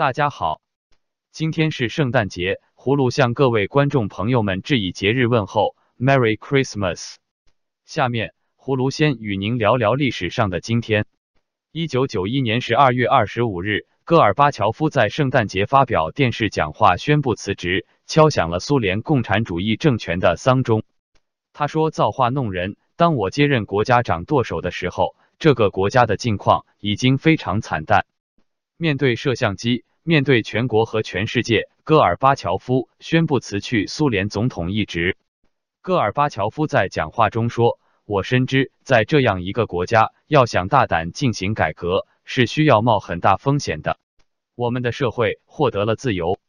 大家好，今天是圣诞节，葫芦向各位观众朋友们致以节日问候，Merry Christmas。下面，葫芦先与您聊聊历史上的今天。一九九一年十二月二十五日，戈尔巴乔夫在圣诞节发表电视讲话，宣布辞职，敲响了苏联共产主义政权的丧钟。他说：“造化弄人，当我接任国家长舵手的时候，这个国家的境况已经非常惨淡。面对摄像机。”面对全国和全世界，戈尔巴乔夫宣布辞去苏联总统一职。戈尔巴乔夫在讲话中说：“我深知，在这样一个国家，要想大胆进行改革，是需要冒很大风险的。我们的社会获得了自由，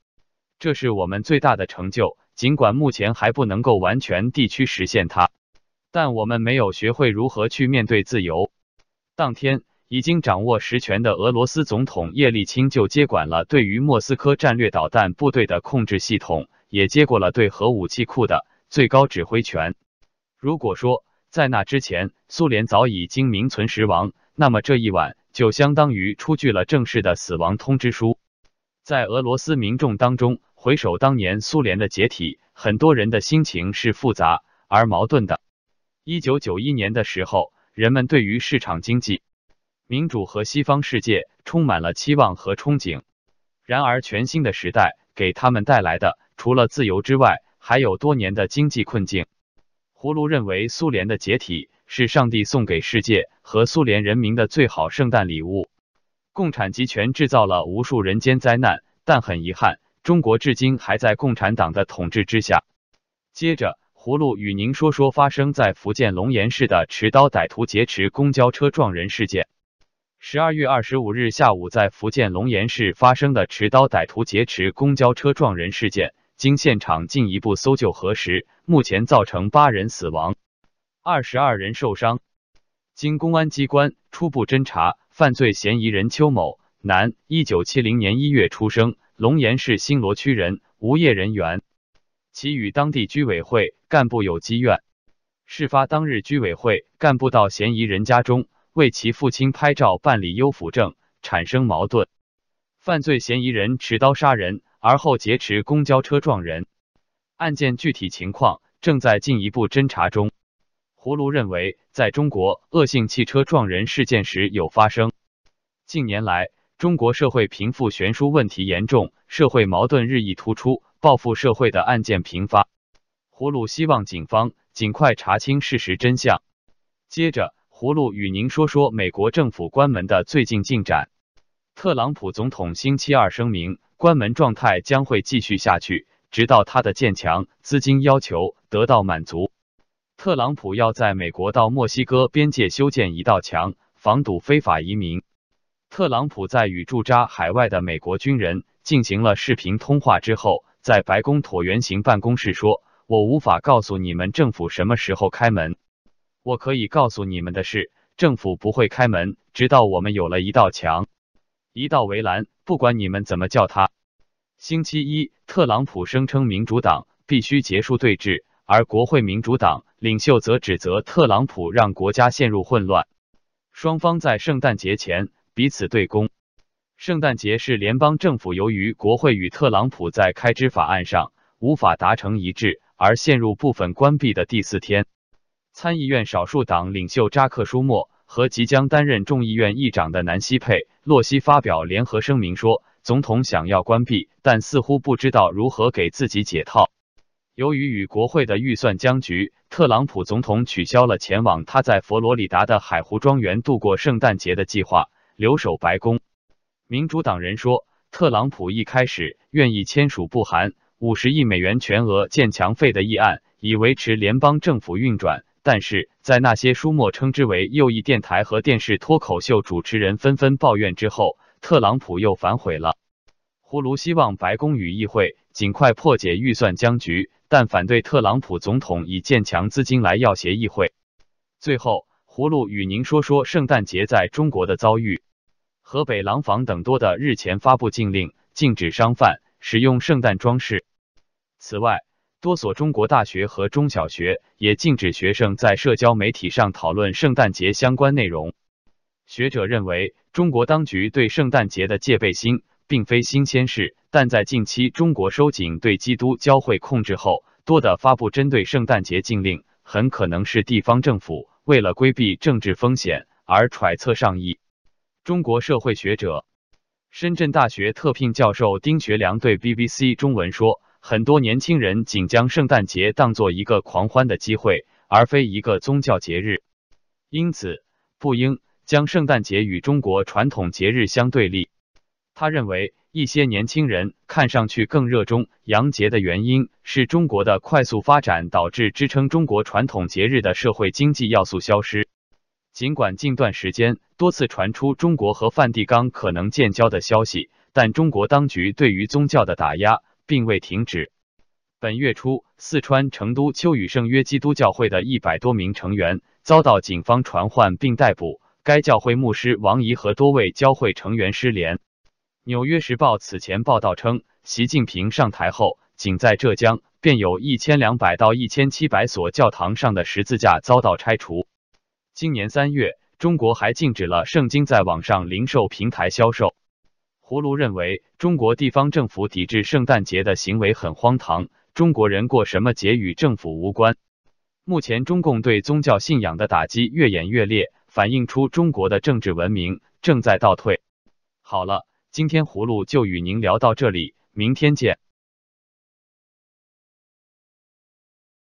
这是我们最大的成就。尽管目前还不能够完全地区实现它，但我们没有学会如何去面对自由。”当天。已经掌握实权的俄罗斯总统叶利钦就接管了对于莫斯科战略导弹部队的控制系统，也接过了对核武器库的最高指挥权。如果说在那之前苏联早已经名存实亡，那么这一晚就相当于出具了正式的死亡通知书。在俄罗斯民众当中，回首当年苏联的解体，很多人的心情是复杂而矛盾的。一九九一年的时候，人们对于市场经济。民主和西方世界充满了期望和憧憬，然而全新的时代给他们带来的，除了自由之外，还有多年的经济困境。葫芦认为，苏联的解体是上帝送给世界和苏联人民的最好圣诞礼物。共产集权制造了无数人间灾难，但很遗憾，中国至今还在共产党的统治之下。接着，葫芦与您说说发生在福建龙岩市的持刀歹徒劫持公交车撞人事件。十二月二十五日下午，在福建龙岩市发生的持刀歹徒劫持公交车撞人事件，经现场进一步搜救核实，目前造成八人死亡，二十二人受伤。经公安机关初步侦查，犯罪嫌疑人邱某，男，一九七零年一月出生，龙岩市新罗区人，无业人员，其与当地居委会干部有积怨。事发当日，居委会干部到嫌疑人家中。为其父亲拍照办理优抚证，产生矛盾。犯罪嫌疑人持刀杀人，而后劫持公交车撞人。案件具体情况正在进一步侦查中。葫芦认为，在中国恶性汽车撞人事件时有发生。近年来，中国社会贫富悬殊问题严重，社会矛盾日益突出，报复社会的案件频发。葫芦希望警方尽快查清事实真相。接着。葫芦与您说说美国政府关门的最近进展。特朗普总统星期二声明，关门状态将会继续下去，直到他的建墙资金要求得到满足。特朗普要在美国到墨西哥边界修建一道墙，防堵非法移民。特朗普在与驻扎海外的美国军人进行了视频通话之后，在白宫椭圆形办公室说：“我无法告诉你们政府什么时候开门。”我可以告诉你们的是，政府不会开门，直到我们有了一道墙、一道围栏，不管你们怎么叫它。星期一，特朗普声称民主党必须结束对峙，而国会民主党领袖则指责特朗普让国家陷入混乱。双方在圣诞节前彼此对攻。圣诞节是联邦政府由于国会与特朗普在开支法案上无法达成一致而陷入部分关闭的第四天。参议院少数党领袖扎克·舒默和即将担任众议院议长的南希·佩洛西发表联合声明说，总统想要关闭，但似乎不知道如何给自己解套。由于与国会的预算僵局，特朗普总统取消了前往他在佛罗里达的海湖庄园度过圣诞节的计划，留守白宫。民主党人说，特朗普一开始愿意签署不含五十亿美元全额建墙费的议案，以维持联邦政府运转。但是在那些舒默称之为右翼电台和电视脱口秀主持人纷纷抱怨之后，特朗普又反悔了。葫芦希望白宫与议会尽快破解预算僵局，但反对特朗普总统以建强资金来要挟议会。最后，葫芦与您说说圣诞节在中国的遭遇。河北廊坊等多的日前发布禁令，禁止商贩使用圣诞装饰。此外，多所中国大学和中小学也禁止学生在社交媒体上讨论圣诞节相关内容。学者认为，中国当局对圣诞节的戒备心并非新鲜事，但在近期中国收紧对基督教会控制后，多的发布针对圣诞节禁令，很可能是地方政府为了规避政治风险而揣测上意。中国社会学者、深圳大学特聘教授丁学良对 BBC 中文说：“很多年轻人仅将圣诞节当作一个狂欢的机会，而非一个宗教节日，因此不应将圣诞节与中国传统节日相对立。”他认为，一些年轻人看上去更热衷洋节的原因是中国的快速发展导致支撑中国传统节日的社会经济要素消失。尽管近段时间多次传出中国和梵蒂冈可能建交的消息，但中国当局对于宗教的打压并未停止。本月初，四川成都秋雨圣约基督教会的一百多名成员遭到警方传唤并逮捕，该教会牧师王怡和多位教会成员失联。纽约时报此前报道称，习近平上台后，仅在浙江便有一千两百到一千七百所教堂上的十字架遭到拆除。今年三月，中国还禁止了圣经在网上零售平台销售。葫芦认为，中国地方政府抵制圣诞节的行为很荒唐。中国人过什么节与政府无关。目前，中共对宗教信仰的打击越演越烈，反映出中国的政治文明正在倒退。好了。今天葫芦就与您聊到这里，明天见。